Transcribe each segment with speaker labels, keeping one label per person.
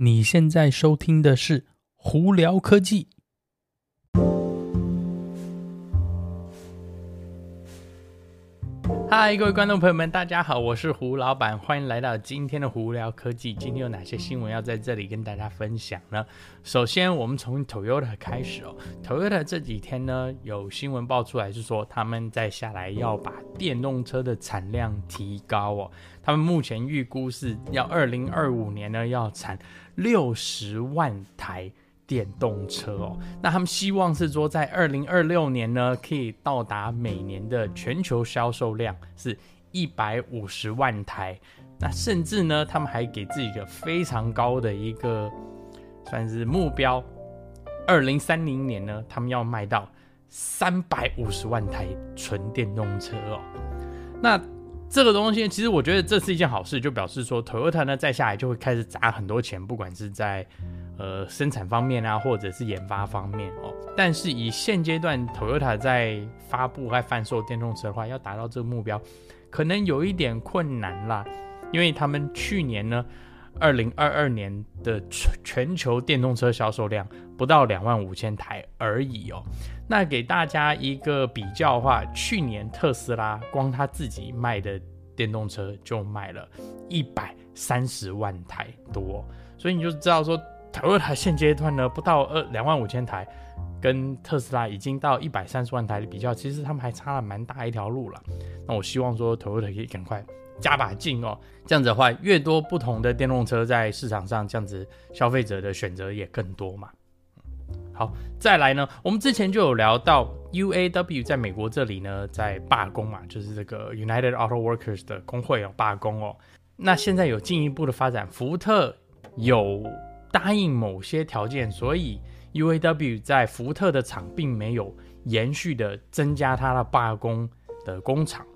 Speaker 1: 你现在收听的是胡聊科技。嗨，各位观众朋友们，大家好，我是胡老板，欢迎来到今天的胡聊科技。今天有哪些新闻要在这里跟大家分享呢？首先，我们从 Toyota 开始哦。Toyota 这几天呢，有新闻爆出来，是说他们在下来要把电动车的产量提高哦。他们目前预估是要二零二五年呢要产六十万台。电动车哦，那他们希望是说，在二零二六年呢，可以到达每年的全球销售量是一百五十万台。那甚至呢，他们还给自己一个非常高的一个算是目标，二零三零年呢，他们要卖到三百五十万台纯电动车哦。那这个东西其实我觉得这是一件好事，就表示说，Toyota 呢再下来就会开始砸很多钱，不管是在呃，生产方面啊，或者是研发方面哦，但是以现阶段 Toyota 在发布和贩售电动车的话，要达到这个目标，可能有一点困难啦。因为他们去年呢，二零二二年的全全球电动车销售量不到两万五千台而已哦。那给大家一个比较的话，去年特斯拉光他自己卖的电动车就卖了一百三十万台多，所以你就知道说。Toyota 现阶段呢，不到二两万五千台，跟特斯拉已经到一百三十万台的比较，其实他们还差了蛮大一条路了。那我希望说，Toyota 可以赶快加把劲哦，这样子的话，越多不同的电动车在市场上，这样子消费者的选择也更多嘛。好，再来呢，我们之前就有聊到 UAW 在美国这里呢，在罢工嘛，就是这个 United Auto Workers 的工会有罢工哦。那现在有进一步的发展，福特有。答应某些条件，所以 UAW 在福特的厂并没有延续的增加它的罢工的工厂，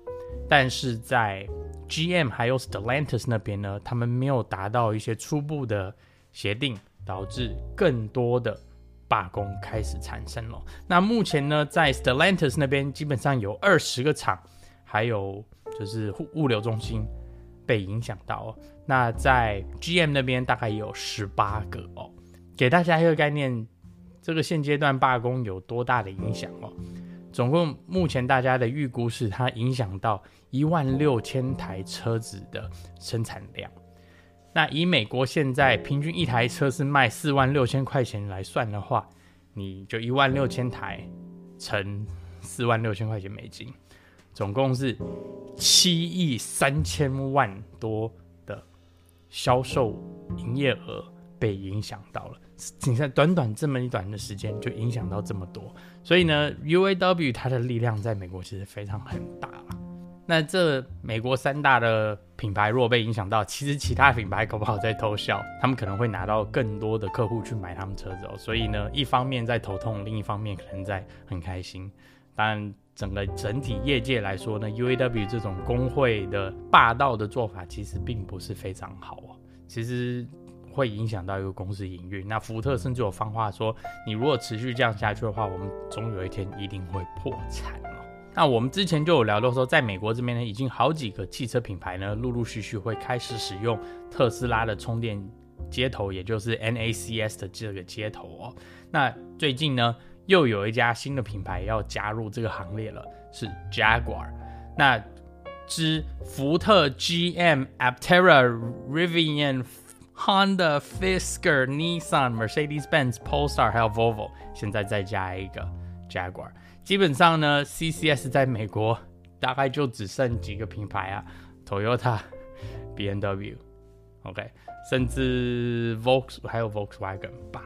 Speaker 1: 但是在 GM 还有 Stellantis 那边呢，他们没有达到一些初步的协定，导致更多的罢工开始产生了。那目前呢，在 Stellantis 那边基本上有二十个厂，还有就是物物流中心。被影响到，那在 GM 那边大概有十八个哦，给大家一个概念，这个现阶段罢工有多大的影响哦？总共目前大家的预估是它影响到一万六千台车子的生产量。那以美国现在平均一台车是卖四万六千块钱来算的话，你就一万六千台乘四万六千块钱美金。总共是七亿三千万多销售营业额被影响到了，仅在短短这么一短的时间就影响到这么多，所以呢，UAW 它的力量在美国其实非常很大。那这美国三大的品牌如果被影响到，其实其他品牌搞不好在偷笑，他们可能会拿到更多的客户去买他们车子哦。所以呢，一方面在头痛，另一方面可能在很开心。当然。整个整体业界来说呢，UAW 这种工会的霸道的做法其实并不是非常好哦，其实会影响到一个公司营运。那福特甚至有放话说，你如果持续这样下去的话，我们总有一天一定会破产哦。那我们之前就有聊到说，在美国这边呢，已经好几个汽车品牌呢，陆陆续续会开始使用特斯拉的充电接头，也就是 NACS 的这个接头哦。那最近呢，又有一家新的品牌要加入这个行列了，是 Jaguar。那之福特、GM、Aptera、Rivian、Honda、Fisker、Nissan、Mercedes-Benz、Polestar 还有 Volvo，现在再加一个 Jaguar。基本上呢，CCS 在美国大概就只剩几个品牌啊，Toyota、BMW，OK，甚至 Volks 还有 Volkswagen 吧。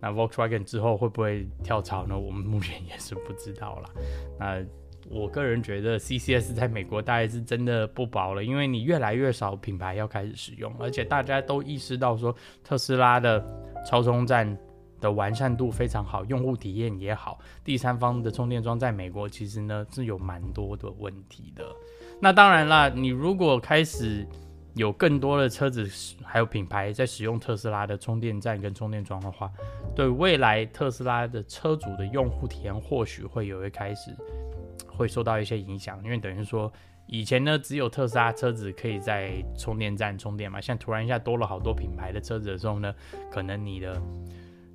Speaker 1: 那 Volkswagen 之后会不会跳槽呢？我们目前也是不知道啦。那我个人觉得 CCS 在美国大概是真的不保了，因为你越来越少品牌要开始使用，而且大家都意识到说特斯拉的超充站的完善度非常好，用户体验也好，第三方的充电桩在美国其实呢是有蛮多的问题的。那当然啦，你如果开始有更多的车子还有品牌在使用特斯拉的充电站跟充电桩的话，对未来特斯拉的车主的用户体验或许会有一开始会受到一些影响，因为等于说以前呢，只有特斯拉车子可以在充电站充电嘛，像突然一下多了好多品牌的车子的时候呢，可能你的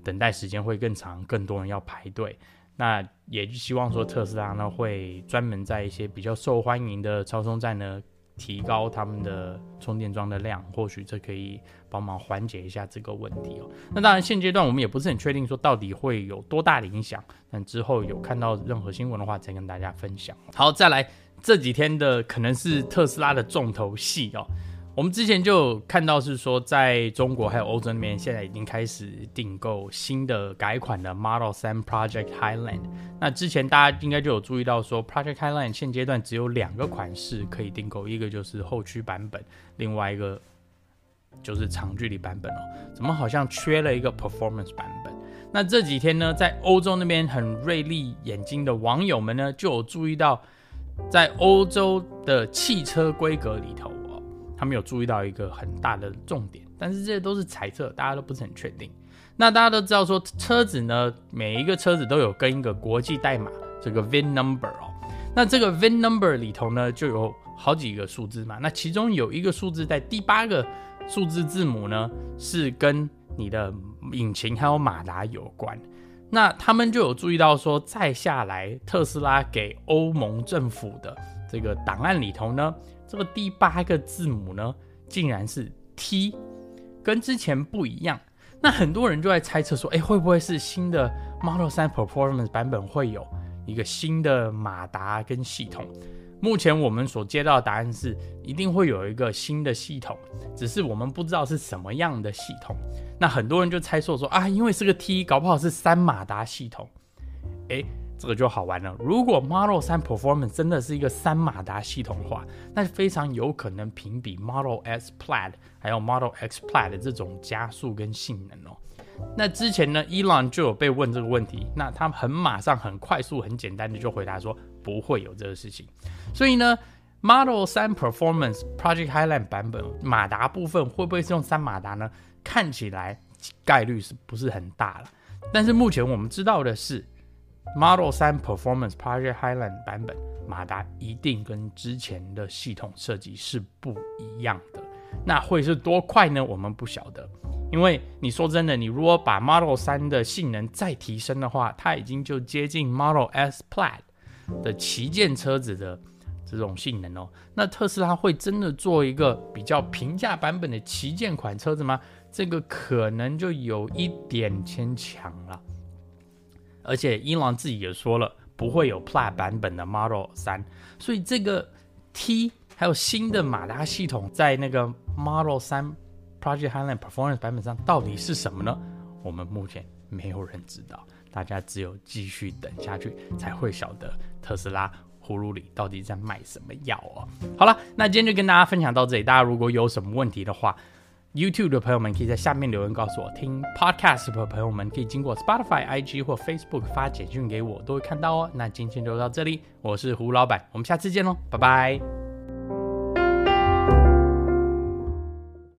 Speaker 1: 等待时间会更长，更多人要排队。那也就希望说特斯拉呢会专门在一些比较受欢迎的超充站呢提高他们的充电桩的量，或许这可以帮忙缓解一下这个问题哦。那当然现阶段我们也不是很确定说到底会有多大的影响，但之后有看到任何新闻的话再跟大家分享。好，再来。这几天的可能是特斯拉的重头戏哦。我们之前就看到是说，在中国还有欧洲那边，现在已经开始订购新的改款的 Model 3 Project Highland。那之前大家应该就有注意到说，Project Highland 现阶段只有两个款式可以订购，一个就是后驱版本，另外一个就是长距离版本哦。怎么好像缺了一个 Performance 版本？那这几天呢，在欧洲那边很锐利眼睛的网友们呢，就有注意到。在欧洲的汽车规格里头，他们有注意到一个很大的重点，但是这些都是猜测，大家都不是很确定。那大家都知道说，车子呢，每一个车子都有跟一个国际代码，这个 VIN number 哦。那这个 VIN number 里头呢，就有好几个数字嘛。那其中有一个数字在第八个数字字母呢，是跟你的引擎还有马达有关。那他们就有注意到说，再下来特斯拉给欧盟政府的这个档案里头呢，这个第八个字母呢，竟然是 T，跟之前不一样。那很多人就在猜测说，哎，会不会是新的 Model 3 Performance 版本会有一个新的马达跟系统？目前我们所接到的答案是，一定会有一个新的系统，只是我们不知道是什么样的系统。那很多人就猜测说啊，因为是个 T，搞不好是三马达系统。诶，这个就好玩了。如果 Model 3 Performance 真的是一个三马达系统的话，那非常有可能评比 Model S Plaid 还有 Model X Plaid 的这种加速跟性能哦。那之前呢，Elon 就有被问这个问题，那他很马上、很快速、很简单的就回答说不会有这个事情。所以呢，Model 3 Performance Project Highland 版本马达部分会不会是用三马达呢？看起来概率是不是很大了？但是目前我们知道的是，Model 3 Performance Project Highland 版本马达一定跟之前的系统设计是不一样的。那会是多快呢？我们不晓得，因为你说真的，你如果把 Model 3的性能再提升的话，它已经就接近 Model S Plaid 的旗舰车子的。这种性能哦，那特斯拉会真的做一个比较平价版本的旗舰款车子吗？这个可能就有一点牵强了。而且英朗自己也说了，不会有 Plaid 版本的 Model 3，所以这个 T 还有新的马达系统在那个 Model 3 Project Highland Performance 版本上到底是什么呢？我们目前没有人知道，大家只有继续等下去才会晓得特斯拉。葫芦里到底在卖什么药哦？好了，那今天就跟大家分享到这里。大家如果有什么问题的话，YouTube 的朋友们可以在下面留言告诉我。听 Podcast 的朋友们可以经过 Spotify、IG 或 Facebook 发简讯给我，都会看到哦。那今天就到这里，我是胡老板，我们下次见喽，拜拜。